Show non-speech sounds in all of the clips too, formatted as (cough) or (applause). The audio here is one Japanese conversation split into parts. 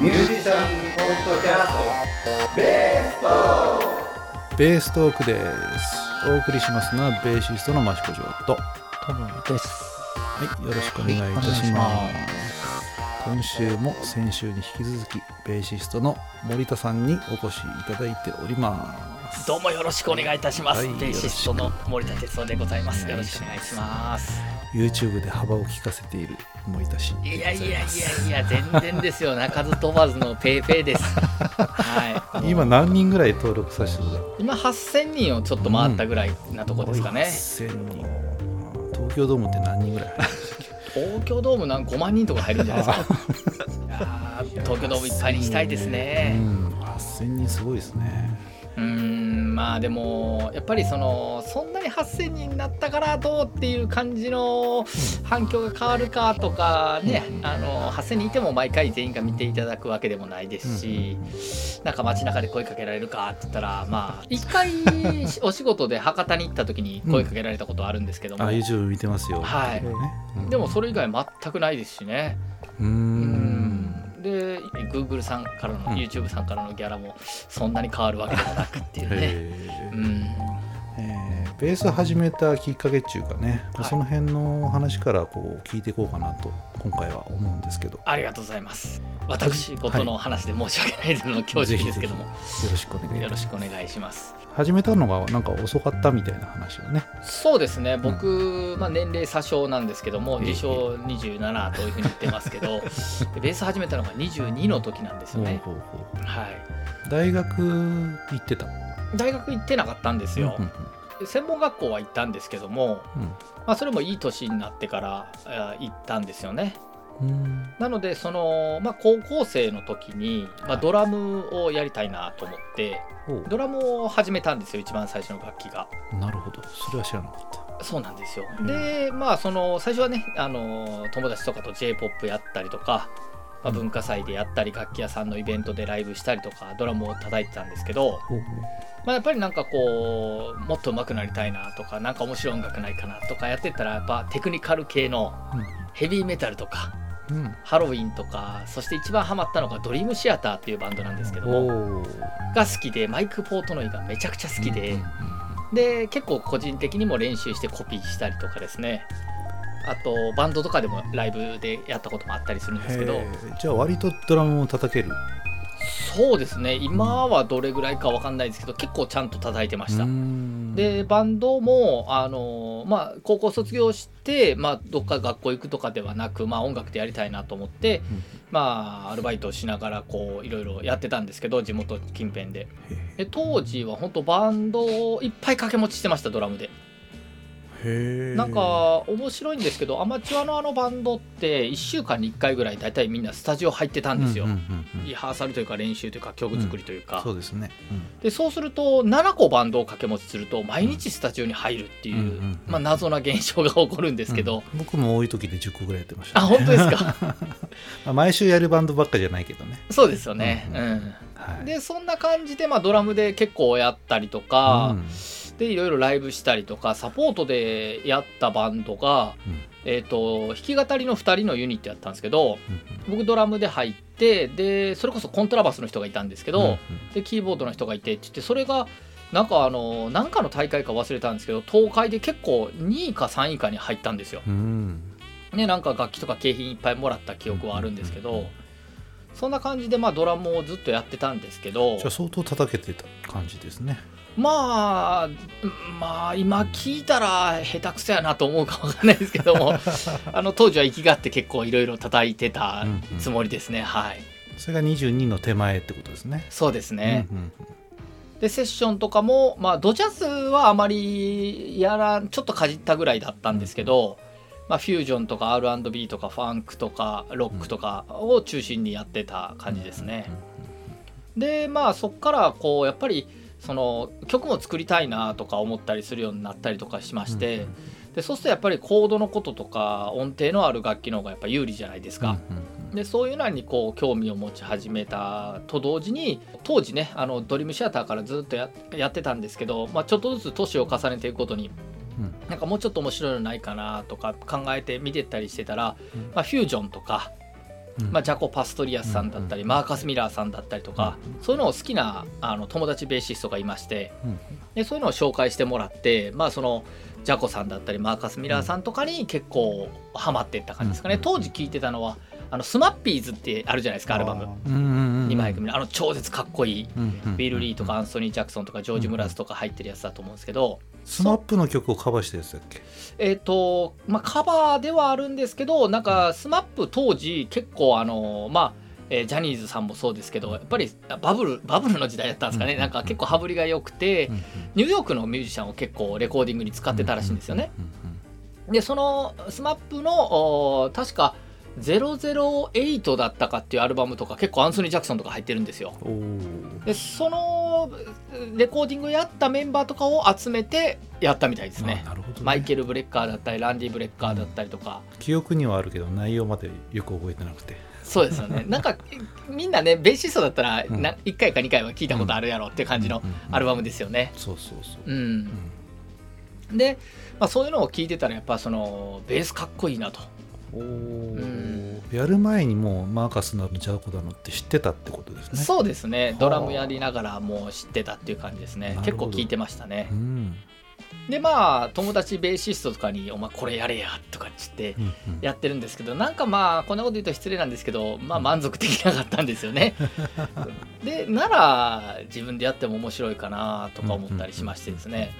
ミュージシャンポッドキャストベーストベーストークですお送りしますのはベーシストの益子城とはトムです。いよろしくお願いいたしはいおます今週も先週に引き続きベーシストの森田さんにお越しいただいておりますどうもよろしくお願いいたします。はいベーシストの森田哲夫でございます。よろしくお願いします。YouTube で幅を利かせている森田氏いやいやいやいや、全然ですよ。鳴かず飛ばずのペイペイです。はい。(laughs) 今何人ぐらい登録させてるの今8000人をちょっと回ったぐらいなとこですかね。1000人東京ドームって何人ぐらい東京ドームなん5万人とか入るんじゃないですか。(laughs) 東京ドームいっぱいにしたいですうね。ん8000人すごいですねまあでもやっぱりそのそんなに8,000人になったからどうっていう感じの反響が変わるかとかね、あの8,000人いても毎回全員が見ていただくわけでもないですし、なんか街中で声かけられるかって言ったらまあ一回お仕事で博多に行った時に声かけられたことはあるんですけども、あ YouTube 見てますよ。はい。ね。うん。でもそれ以外全くないですしね。うーんで Google さんからの、うん。YouTube さんからのギャラもそんなに変わるわけでもなくっていうね。うん。えーベース始めたきっかけっていうかね、はい。その辺の話からこう聞いていこうかなと今回は思うんですけど。よありがとうございます。私事の話で申し訳ないの恐縮ですけども、ろしくお願いいよろしくお願いします。す始めたのがなんか遅かったみたいな話をね。そうですね、僕、まあ、年齢詐称なんですけども、ええ自称27というふうに言ってますけど、で (laughs) ベース始めたのが22の時なんですよね。はい、う大学行ってた？大学行ってなかったんですよ。うん。で専門学校は行ったんですけども、うん。まあ、それもいい年になってからあ行ったんですよね。うん。なのでその、まあ、高校生の時に、まあ、ドラムをやりたいなと思ってほドラムを始めたんですよ一番最初の楽器が。うなるほど。それは知らなかった。そうなんですよ。うん。でまあその最初はねあの友達とかと j p o p やったりとか、まあ、うん。文化祭でやったり楽器屋さんのイベントでライブしたりとかドラムを叩いてたんですけど、まあ、やっぱりなんかこうもっと上手くなりたいなとかなんか面白い音楽ないかなとかやってったらやっぱテクニカル系のヘビーメタルとかうん。うんハロウィンとかそして一番ハマったのがドリームシアターっていうバンドなんですけどもが好きでマイク・ポートノイがめちゃくちゃ好きで、で結構個人的にも練習してコピーしたりとかですねあとバンドとかでもライブでやったこともあったりするんですけど。じゃあ割とドラムを叩ける？そうですね。今はどれぐらいかわかんないですけど結構ちゃんと叩いてました、うん。でバンドもあの、まあ、高校卒業して、まあ、どっか学校行くとかではなく、まあ、音楽でやりたいなと思って、うんまあ、アルバイトをしながらこういろいろやってたんですけど地元近辺で。へで当時は本当バンドをいっぱい掛け持ちしてましたドラムで。えなんか面白いんですけどアマチュアのあのバンドって1週間に1回ぐらい大体みんなスタジオ入ってたんですよ、うんうんうんうん。リハーサルというか練習というか曲作りというか、そうですね、でそうすると7個バンドを掛け持ちすると毎日スタジオに入るっていう、うんうんうんまあ、謎な現象が起こるんですけど、うん僕も多い時で10個ぐらいやってました、あ本当ですか？(laughs) まあ毎週やるバンドばっかじゃないけどね、そうですよね、ううんん。はい、でそんな感じで、まあ、ドラムで結構やったりとか、うんでいろいろライブしたりとかサポートでやったバンドが、うん。えー、と弾き語りの2人のユニットやったんですけどうん僕ドラムで入ってでそれこそコントラバスの人がいたんですけど、うんうん。でキーボードの人がいてって言ってそれがなんかあのなんかの大会か忘れたんですけど東海で結構2位か3位かに入ったんですよ。うん。ねなんか楽器とか景品いっぱいもらった記憶はあるんですけど、そんな感じでまあドラムをずっとやってたんですけどじゃあ相当叩けてた感じですねまあまあ今聞いたら下手くそやなと思うかわかんないですけども (laughs) あの当時は息があって結構いろいろ叩いてたつもりですね、はい。それが22の手前ってことですね。そうですね、うんうんでセッションとかもまあドジャズはあまりやらんちょっとかじったぐらいだったんですけど、まあ、フュージョンとか R&B とかファンクとかロックとかを中心にやってた感じですね、でまあそっからこうやっぱりその曲も作りたいなとか思ったりするようになったりとかしまして、でそうするとやっぱりコードのこととか音程のある楽器の方がやっぱ有利じゃないですか、でそういうのにこう興味を持ち始めたと同時に当時ねあのドリームシアターからずっとややってたんですけど、まあ、ちょっとずつ年を重ねていくことにうん。なんかもうちょっと面白いのないかなとか考えて見てったりしてたら、うん。まあ、フュージョンとかうんまあ、ジャコ・パストリアスさんだったり、マーカス・ミラーさんだったりとか、そういうのを好きなあの友達ベーシストがいましてうん。でそういうのを紹介してもらって、まあ、そのジャコさんだったりマーカス・ミラーさんとかに結構ハマっていった感じですかね、うん当時聴いてたのはあの Smappies ってあるじゃないですかアルバム。うんうんうん2枚組の。あの超絶かっこいい。うんうんビル・リーとかアンソニー・ジャクソンとかジョージ・ムラズとか入ってるやつだと思うんですけど、 SMAP の曲をカバーしたやつだっけ？えっ、とまあカバーではあるんですけどなんか SMAP 当時結構あのまあえージャニーズさんもそうですけどやっぱりバブルバブルの時代だったんですかね、うんなんか結構羽振りが良くて、ニューヨークのミュージシャンを結構レコーディングに使ってたらしいんですよね。でその SMAP のお確か008だったかっていうアルバムとか結構アンソニー・ジャクソンとか入ってるんですよ。うんうんうんでそのレコーディングやったメンバーとかを集めてやったみたいですね。あ。なるほどね。マイケル・ブレッカーだったりランディ・ブレッカーだったりとか、記憶にはあるけど内容までよく覚えてなくて。そうですよね。(laughs) なんかみんなねベーシストだったらうん。な1回か2回は聞いたことあるやろっていう感じのアルバムですよね。そうそうそう。うん。で、まあ、そういうのを聞いてたらやっぱそのベースかっこいいなと。おん。ーやる前にもうマーカスなのジャコだのって知ってたってことですね。そうですね。はあ。ドラムやりながらもう知ってたっていう感じですね。結構聞いてましたね。うん。でまあ友達ベーシストとかに「お前これやれや」とかっつってうんうん。やってるんですけどなんかまあこんなこと言うと失礼なんですけどまあ満足できなかったんですよね。(laughs) でなら自分でやっても面白いかなとか思ったりしましてですね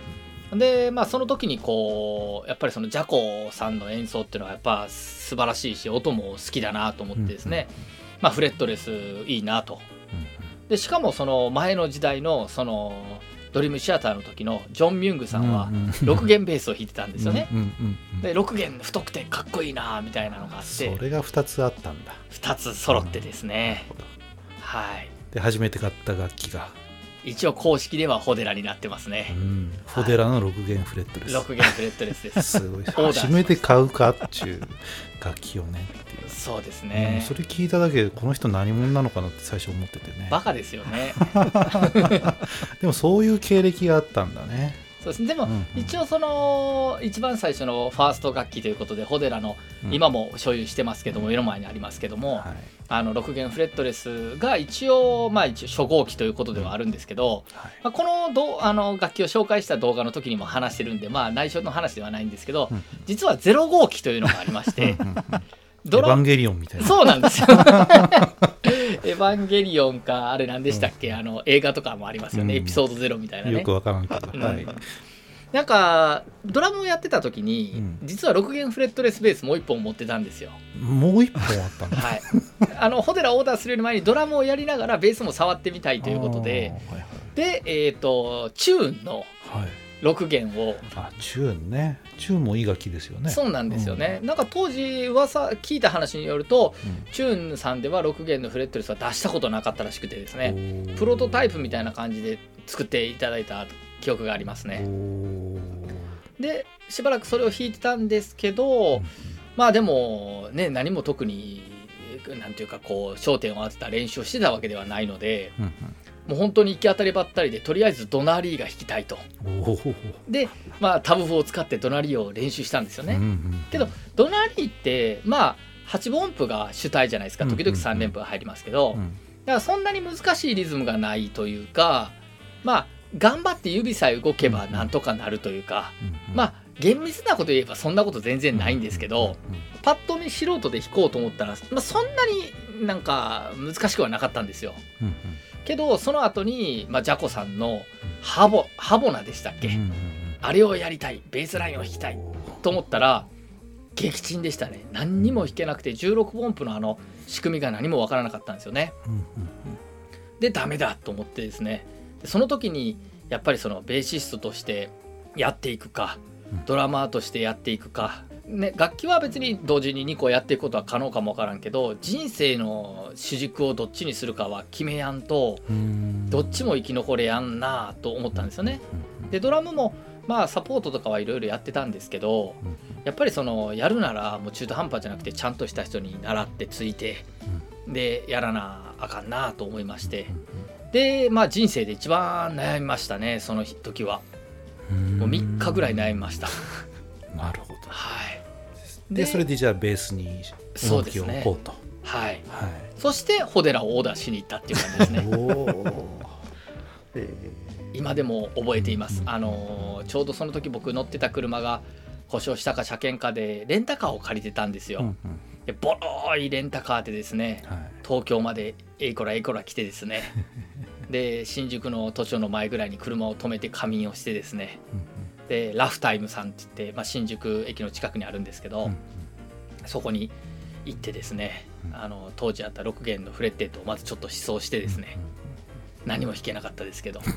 でまあその時にこうやっぱりそのジャコさんの演奏っていうのはやっぱ素晴らしいし音も好きだなと思ってですね、まあフレットレスいいなと。でしかもその前の時代のそのドリームシアターの時のジョン・ミュングさんは6弦ベースを弾いてたんですよね。で6弦太くてかっこいいなみたいなのがあって。それが2つあったんだ。2つ揃ってですなねはい。で初めて買った楽器が、一応公式ではホデラになってますうねん、フォデラの6弦フレットレス、6弦フレットレスです。(laughs) すごい。初めて買うかっちゅう楽器をねっていう、そうですうんねそれ聞いただけでこの人何者なのかなって最初思っててね。バカですよね。(laughs) でもそういう経歴があったんだね。そうですね。でも、うんうん。一応その一番最初のファースト楽器ということでホデラのうん。今も所有してますけども目の前にありますけども、はいあの6弦フレットレスが一応まあ一応初号機ということではあるんですけど、はい。まあ、このどあの楽器を紹介した動画の時にも話してるんでまあ内緒の話ではないんですけど、うん実は0号機というのがありましてうんうんうん。ドラエヴァンゲリオンみたいな。そうなんですよ。(laughs) エヴァンゲリオンかあれ何でしたっけ、あの映画とかもありますよね、うん。エピソードゼロみたいなね。よくわからんけど、うん。はいなんかドラムをやってた時に、うん。実は6弦フレットレスベースもう一本持ってたんですよ。もう一本あったんだはい。あのホデラオーダーするより前にドラムをやりながらベースも触ってみたいということで。あーはいでえっ、とチューンのはい、はい6弦をあチューンね。チューンもいい楽器ですよね。そうなんですよね、なんか当時噂聞いた話によるとうん。チューンさんでは6弦のフレットレスは出したことなかったらしくてですね。プロトタイプみたいな感じで作っていただいた記憶がありますおねー。でしばらくそれを弾いてたんですけど、まあでもね何も特になんていうかこう焦点を当てた練習をしてたわけではないのでうんもう本当に行き当たりばったりでとりあえずドナリーが弾きたいと。でまあタブ譜を使ってドナリーを練習したんですよね、うんうんけどドナリーってまあ8分音符が主体じゃないですか。時々うんうん。うん3連符が入りますけど、うん。だからそんなに難しいリズムがないというかまあ頑張って指さえ動けばなんとかなるというか、うんまあ厳密なこと言えばそんなこと全然ないんですけど、パッと見素人で弾こうと思ったら、まあ、そんなになんか難しくはなかったんですよ。うんけどその後に、まあ、ジャコさんのハボハボナでしたっけ、あれをやりたいベースラインを弾きたいと思ったら撃沈でしたね。何にも弾けなくて16音符のあの仕組みが何もわからなかったんですよね。でダメだと思ってですねでその時にやっぱりそのベーシストとしてやっていくかうん。ドラマーとしてやっていくか、ね、楽器は別に同時に2個やっていくことは可能かもわからんけど人生の主軸をどっちにするかは決めやんとうん。どっちも生き残れやんなと思ったんですよね。でドラムもまあサポートとかはいろいろやってたんですけどうん。やっぱりそのやるならもう中途半端じゃなくてちゃんとした人に習ってついてでやらなあかんなと思いましてでまあ人生で一番悩みましたねその時は。うん。もう3日ぐらい悩みました。なるほど。はい。でそれでじゃあベースに重きを置こうと、はい。はそしてホデラをオーダーしに行ったっていう感じですいね。(laughs) おおえ今でも覚えています、うんあのーちょうどその時僕乗ってた車が故障したか車検かでレンタカーを借りてたんですよ、ーうんうん。でボロいレンタカーでですねはい。東京までえいこらえいこら来てですね (laughs) で新宿の都庁の前ぐらいに車を止めて仮眠をしてですね。うんでラフタイムさんって言って、まあ、新宿駅の近くにあるんですけど、うんそこに行ってですね、うん。あの当時あった6弦のフレッテッドをまずちょっと思想してですね、何も弾けなかったですけど。(laughs)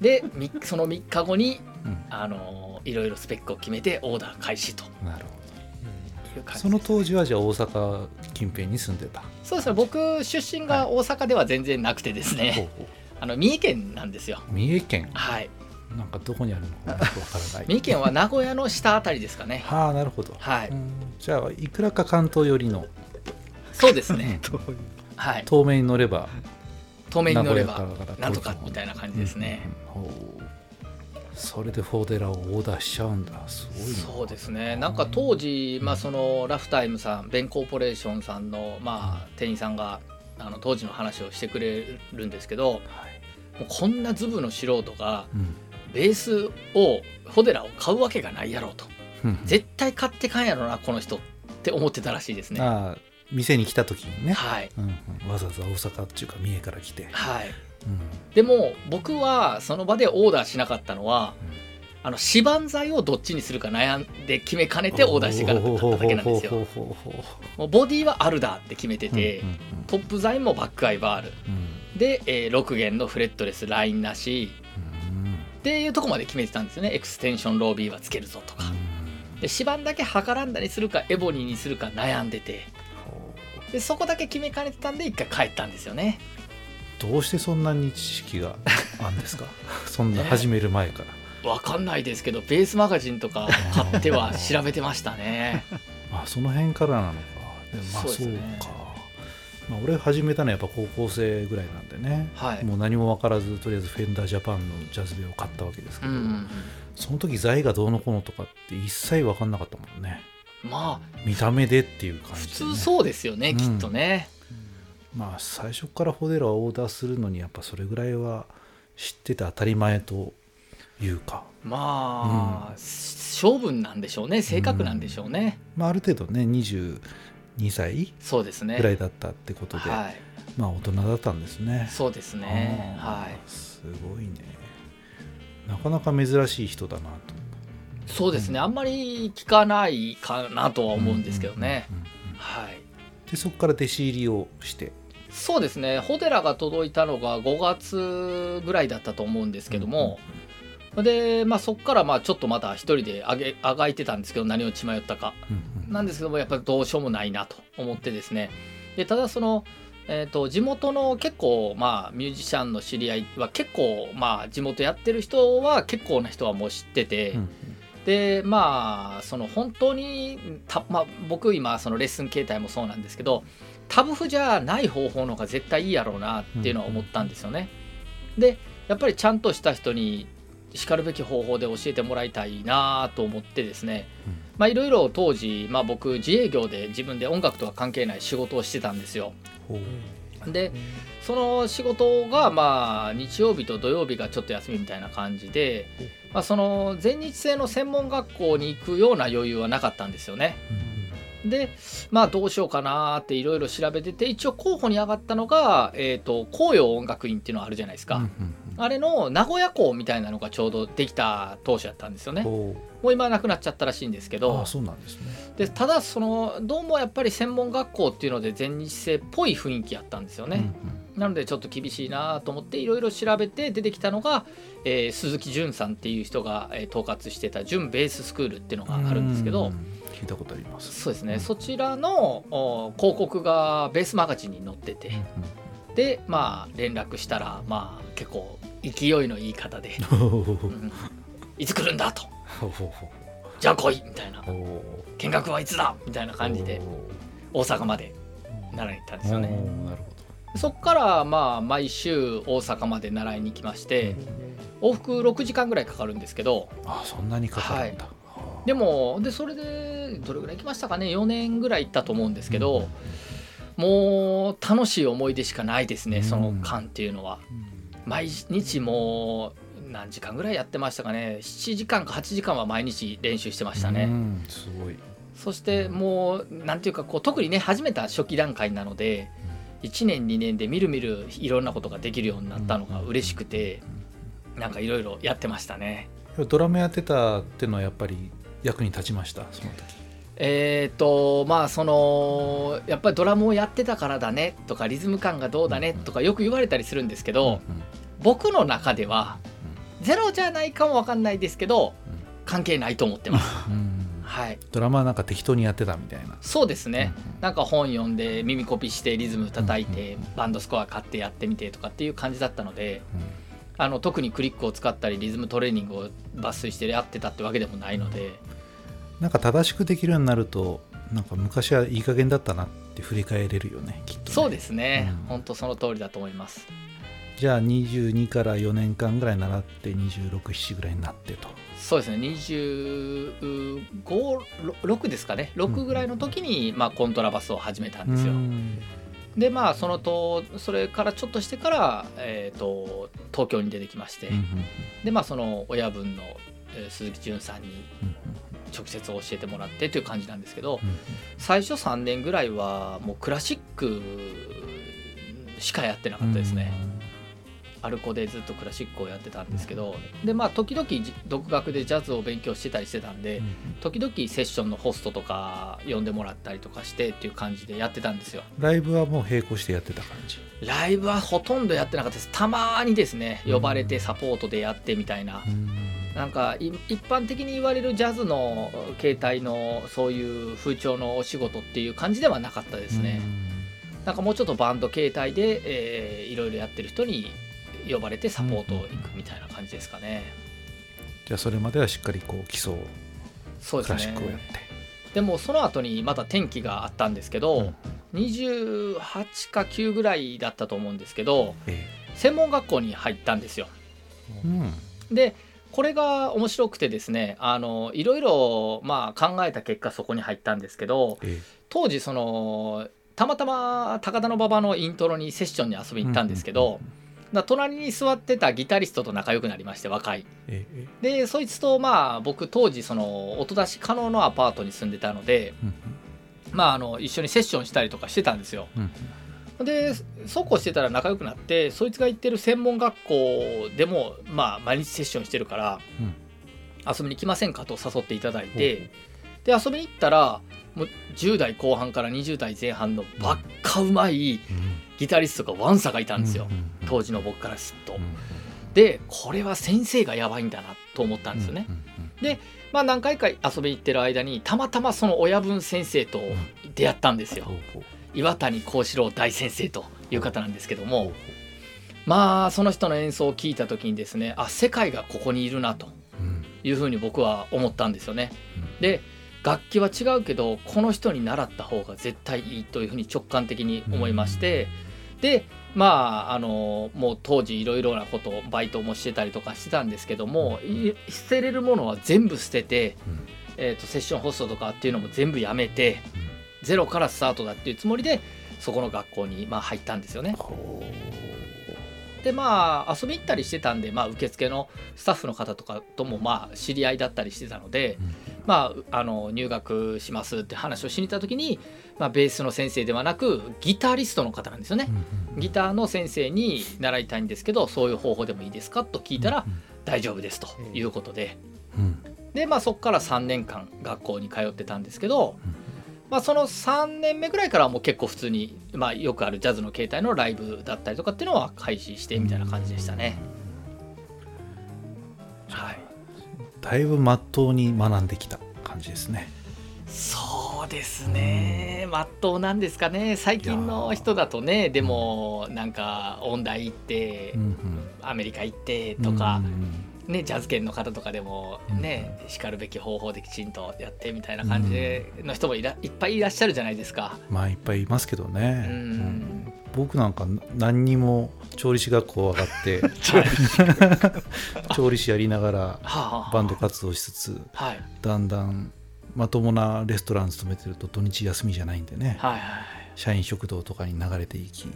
でみその3日後にあのいろいろスペックを決めてオーダー開始と。なるほいう感じどその当時はじゃあ大阪近辺に住んでた。そうですね。僕出身が大阪では全然なくてですね、ほうほ (laughs) あの三重県なんですよ。う三重県？はい。なんかどこにあるのかよくわからない。三重県は名古屋の下あたりですかね。(laughs) はあなるほど、はい。うん。じゃあいくらか関東寄りの。そうですね。(laughs) はい。東名に乗れば。透明に乗ればなんとかみたいな感じですね、うんうんうん。ほうそれでフォーデラをオーダーしちゃうんだ。すごいな。そうですね。なんか当時、まあ、そのラフタイムさんベンコーポレーションさんの、まあ、店員さんがあの当時の話をしてくれるんですけどもはい。うこんなズブの素人がうん。ベースをフォデラを買うわけがないやろうと。うん。絶対買ってかんやろなこの人って思ってたらしいですね。ああ店に来た時にね、はい、うんうん。わざわざ大阪っていうか三重から来て、はい、うんでも僕はその場でオーダーしなかったのは、あの指板材をどっちにするか悩んで決めかねてオーダーしていかなかっただけなんですよ。もうボディはアルダーって決めてて、うんうんトップ材もバックアイバールうん。で、えー6弦のフレットレスラインなし。うん。っていうとこまで決めてたんですよね。 extension low B はつけるぞとか。で指板だけハカランダにするかエボニーにするか悩んでて。でそこだけ決めかねてたんで一回帰ったんですよねどうしてそんなに知識があるんですか？(laughs) そんな始める前から、わかんないですけどベースマガジンとか買っては調べてましたね。(laughs) まあその辺からなのか。まあそうそうですね。か。まあ俺始めたのはやっぱ高校生ぐらいなんでね、はい。もう何も分からずとりあえずフェンダージャパンのジャズベを買ったわけですけど、うんうんうん。その時材がどうのこうのとかって一切分かんなかったもんね。まあ見た目でっていう感普じで、ね、通そうですよね、うんきっとねまあ最初からフォデラをオーダーするのにやっぱそれぐらいは知ってて当たり前というか、まあ、勝負なんでしょうね。性格なんでしょうね、まあ、ある程度ね22歳そうですね。ぐらいだったってことで、はい。まあ大人だったんですね。そうですね。はい。すごいね。なかなか珍しい人だなと。そうですね、あんまり聞かないかなとは思うんですけどね、うんうんうんはい。でそこから弟子入りをしてそうですね。ホテラが届いたのが5月ぐらいだったと思うんですけども、で、まあ、そこからまあちょっとまた一人であげあがいてたんですけど何を血迷ったか。うんうん。なんですけどもやっぱりどうしようもないなと思ってですね。でただその、えー、と地元の結構まあミュージシャンの知り合いは結構まあ地元やってる人は結構な人はもう知ってて、うん。でまあその本当にた、まあ、僕今そのレッスン形態もそうなんですけどタブ譜じゃない方法の方が絶対いいやろうなっていうのは思ったんですよね。でやっぱりちゃんとした人にしかるべき方法で教えてもらいたいなと思ってですねまあいろいろ当時、まあ、僕自営業で自分で音楽とは関係ない仕事をしてたんですよ。でその仕事がまあ日曜日と土曜日がちょっと休みみたいな感じで、まあ、その全日制の専門学校に行くような余裕はなかったんですよね。でまあどうしようかなっていろいろ調べてて一応候補に上がったのが、えー、と紅葉音楽院っていうのがあるじゃないですか、うんうんあれの名古屋校みたいなのがちょうどできた当初やったんですよね。もほう。今はなくなっちゃったらしいんですけど。そうなんですね。でただそのどうもやっぱり専門学校っていうので全日制っぽい雰囲気やったんですよね、なのでちょっと厳しいなと思っていろいろ調べて出てきたのが、えー鈴木淳さんっていう人が、えー統括してた準ベーススクールっていうのがあるんですけど、う聞いたことあります。そうですね、うん。そちらのお広告がベースマガジンに載ってて、でまあ連絡したらまあ結構勢いのいい方でほうほうほう「(laughs) うんいつ来るんだ?」と。ほうほうほう「じゃあ来い」みたいな。ほう「見学はいつだ?」みたいな感じで大阪まで習いに行ったんですよね。なるほそこからまあ毎週大阪まで習いに来まして往復6時間ぐらいかかるんですけどどあそんなにかかるんだ、はでもでそれでどれぐらい行きましたかね？4年ぐらい行ったと思うんですけど、もう楽しい思い出しかないですねその間っていうのは。毎日もう何時間ぐらいやってましたかね？7時間か8時間は毎日練習してましたね。うん。すごい。そしてもうなんていうかこう特にね始めた初期段階なので1年2年でみるみるいろんなことができるようになったのが嬉しくてなんかいろいろやってましたね。ドラムやってたっていうのはやっぱり役に立ちました？その時えー、とまあそのやっぱりドラムをやってたからだねとかリズム感がどうだねとかよく言われたりするんですけど僕の中ではゼロじゃないかもわかんないですけど関係ないと思ってます。うん。うんはい、ドラマはなんか適当にやってたみたいな。そうですね、うんなんか本読んで耳コピしてリズム叩いてうん。バンドスコア買ってやってみてとかっていう感じだったのでうん。あの特にクリックを使ったりリズムトレーニングを抜粋してやってたってわけでもないのでなんか正しくできるようになるとなんか昔はいい加減だったなって振り返れるよねきっとね。そうですね、うん。本当その通りだと思います。じゃあ22から4年間ぐらい習って267ぐらいになってと。そうですね。256ですかね。6ぐらいの時に、まあ、コントラバスを始めたんですよ、うん。でまあそのとそれからちょっとしてから、えー、と東京に出てきまして、うんでまあその親分の、えー鈴木淳さんにうん直接教えてもらってという感じなんですけどうん最初3年ぐらいはもうクラシックしかやってなかったですね、アルコでずっとクラシックをやってたんですけどでまあ時々じ独学でジャズを勉強してたりしてたんでうん時々セッションのホストとか呼んでもらったりとかしてっていう感じでやってたんですよ。ライブはもう並行してやってた感じ？ライブはほとんどやってなかったです。たまにですね呼ばれてサポートでやってみたいななんかい一般的に言われるジャズの形態のそういう風潮のお仕事っていう感じではなかったですね、なんかもうちょっとバンド形態で、えーいろいろやってる人に呼ばれてサポート行くみたいな感じですかね、じゃあそれまではしっかりこう基礎をクそうですね。ラシックをやってでもその後にまた転機があったんですけど、28か9ぐらいだったと思うんですけどえ専門学校に入ったんですよ。えうん。でこれが面白くてですねあのいろいろまあ考えた結果そこに入ったんですけどえ当時そのたまたま高田馬場のイントロにセッションに遊びに行ったんですけど、だから隣に座ってたギタリストと仲良くなりまして若い。ええでそいつとまあ僕当時その音出し可能のアパートに住んでたのでうんまああの一緒にセッションしたりとかしてたんですよ。うんでそうこうしてたら仲良くなってそいつが行ってる専門学校でもまあ毎日セッションしてるから、うん。遊びに来ませんかと誘っていただいて、で遊びに行ったらもう10代後半から20代前半のばっかうまいギタリストがワンサがいたんですよ、当時の僕からすると。でこれは先生がやばいんだなと思ったんですよね。まあ何回か遊びに行ってる間にたまたまその親分先生と出会ったんですよ。岩谷幸四郎大先生という方なんですけどもまあその人の演奏を聞いた時にですねあ世界がここにいるなというふうに僕は思ったんですよね。で楽器は違うけどこの人に習った方が絶対いいというふうに直感的に思いまして、でまああのもう当時いろいろなことをバイトもしてたりとかしてたんですけどもい捨てれるものは全部捨てて、えー、とセッションホストとかっていうのも全部やめて、ゼロからスタートだっていうつもりでそこの学校にまあ入ったんですよね。でまあ遊び行ったりしてたんで、まあ、受付のスタッフの方とかともまあ知り合いだったりしてたので、まあ、あの入学しますって話をしに行った時に、まあ、ベースの先生ではなくギタリストの方なんですよね。ギターの先生に習いたいんですけどそういう方法でもいいですかと聞いたら大丈夫ですということで。で、まあ、そこから3年間学校に通ってたんですけど、まあ、その3年目ぐらいからはもう結構普通に、まあ、よくあるジャズの形態のライブだったりとかっていうのは開始してみたいな感じでしたね。はい、だいぶまっとうに学んできた感じですね。そうですね、まっとうなんですかね。最近の人だとねでもなんか音大行って、アメリカ行ってとか、ね、ジャズ圏の方とかでもね、しかるべき方法できちんとやってみたいな感じでの人もいらいっぱいいらっしゃるじゃないですか。まあいっぱいいますけどね、うん。うん。僕なんか何にも調理師学校上がって (laughs) (laughs) 調理師やりながらバンド活動しつつはい。だんだんまともなレストラン勤めてると土日休みじゃないんでね。はいはい社員食堂とかに流れていき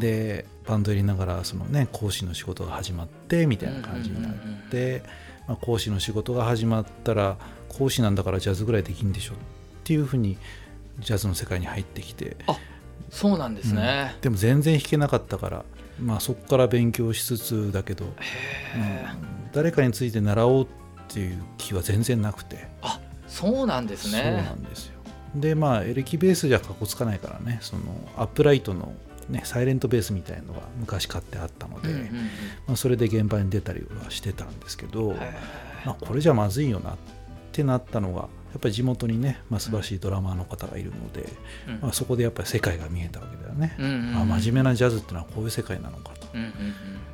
でバンドやりながらそのね講師の仕事が始まってみたいな感じになって、まあ、講師の仕事が始まったら講師なんだからジャズぐらいできんでしょっていうふうにジャズの世界に入ってきて。そうなんですね。でも全然弾けなかったから、まあ、そこから勉強しつつだけど、うん。誰かについて習おうっていう気は全然なくて、あそうなんですそうなね。んですよでまあエレキベースじゃかっこつかないからねそのアップライトの、ね、サイレントベースみたいのが昔買ってあったので、うんうんうん。まあ、それで現場に出たりはしてたんですけど、へまあ、これじゃまずいよなってなったのがやっぱり地元にね、まあ、素晴らしいドラマーの方がいるので、ーうん。まあ、そこでやっぱり世界が見えたわけだよね、うんうんうん。あ真面目なジャズってのはこういう世界なのかとうんうん。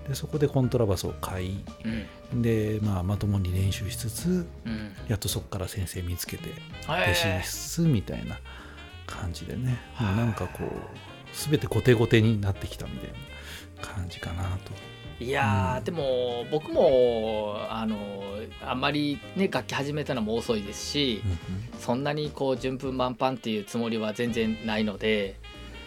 でそこでコントラバスを買いうん。うんで、まあ、まともに練習しつつうん。やっとそこから先生見つけてへ弟ー子しつつみたいな感じでね、はいもうなんかこう全て後手後手になってきたみたいな感じかなと。いやー、うん。でも僕もあのあんまりね楽器始めたのも遅いですし、そんなにこう順風満帆っていうつもりは全然ないので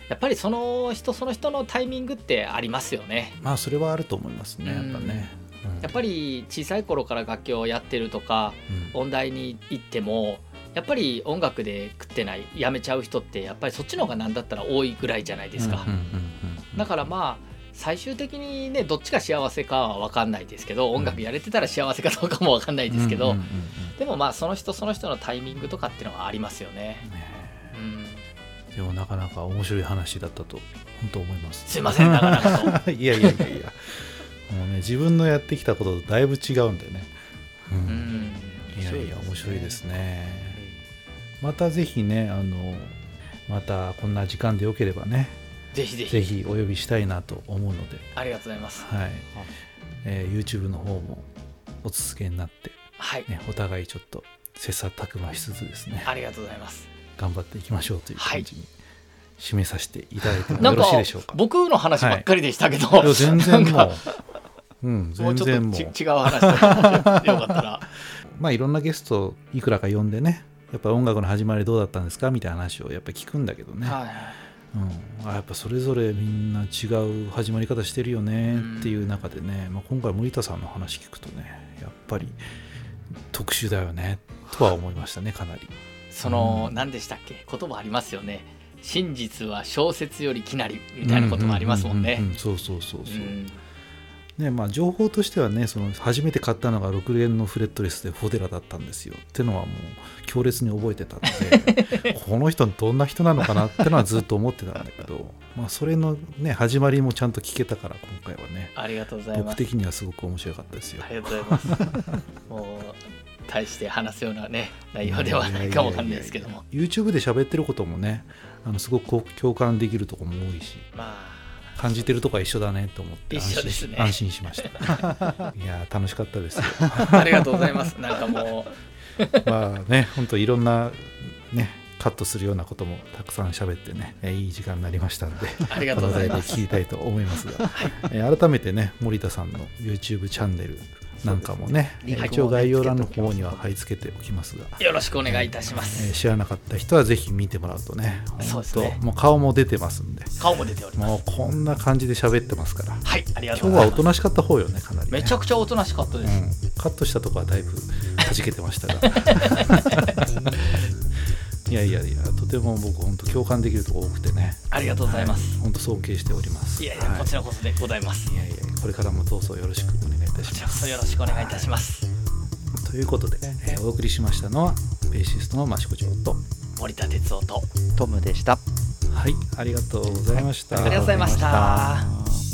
やっぱりその人その人のタイミングってありますよね。まあそれはあると思いますねやっぱね。うんやっぱり小さい頃から楽器をやってるとかうん音大に行ってもやっぱり音楽で食ってないやめちゃう人ってやっぱりそっちの方が何だったら多いぐらいじゃないですか。だからまあ最終的にねどっちが幸せかは分かんないですけど音楽やれてたら幸せかどうかも分かんないですけど、でもまあその人その人のタイミングとかっていうのはありますよね。うんねでもなかなか面白い話だったと本当思います。すいませんなかなかと。(laughs) いやいやいやいやもうね自分のやってきたこととだいぶ違うんでね。ううんん、いやいや面白いですね。またぜひねあのまたこんな時間でよければねぜひぜひぜひお呼びしたいなと思うので、ありがとうございます。はいえー YouTube の方もお続けになって、はい、ね、お互いちょっと切磋琢磨しつつですねありがとうございます。頑張っていきましょうという感じに締めさせていただいてもよろしいでしょうか。僕の話ばっかりでしたけど、い。や全然もう、うん、全ちょ然もう。っとち違う話よかったら。(laughs) まあいろんなゲストいくらか呼んでねやっぱ音楽の始まりどうだったんですかみたいな話をやっぱ聞くんだけどね、はいうん、あやっぱそれぞれみんな違う始まり方してるよねっていう中でね、まあ、今回森田さんの話聞くとねやっぱり特殊だよねとは思いましたねかなりその、うん何でしたっけ？言葉ありますよね。真実は小説よりきなりみたいなこともありますもんね。そうそうそうそう、うん。ねまあ情報としてはねその初めて買ったのが6連のフレットレスでフォデラだったんですよ。ってのはもう強烈に覚えてたので (laughs) この人どんな人なのかなってのはずっと思ってたんだけど、まあ、それのね始まりもちゃんと聞けたから今回はねありがとうございます。僕的にはすごく面白かったですよ。ありがとうございます。(laughs) もう大して話すようなね内容ではないかもわかんないですけども。YouTube で喋ってることもねあのすごく共感できるところも多いしま感じてるとこは一緒だねと思って安心一緒ですね。安心しました。(laughs) いやー楽しかったですよ。あありがとうございます。なんかも (laughs) まあね本当いろんなねカットするようなこともたくさん喋ってねえいい時間になりましたんでうありがことうございます。聞きたいと思いますが、えー改めてね森田さんの YouTube チャンネルなんかもね一応概要欄の方には貼り付けておきますが、よろしくお願いいたしまえーす知らなかった人はぜひ見てもらうとねそうですね。もう顔も出てますんで。顔も出ております。もうこんな感じで喋ってますから。はいありがと今日うござます。はいおとなしかった方よねかなりね、めちゃくちゃおとなしかったです、うん、カットしたとこはだいぶはじけてましたが。(laughs) いやいやいやとても僕本当共感できるところ多くてね。ありがとうございます、本当尊敬しております。い、やいや、はこちらこそでございます。い。やいやこれからもどうぞよろしくお願いいたこしますよろしくお願いいたします。ということで、えーお送りしましたのはベーシストの益子町と森田哲夫とトムでした。はいありがとうございました、ありがとうございました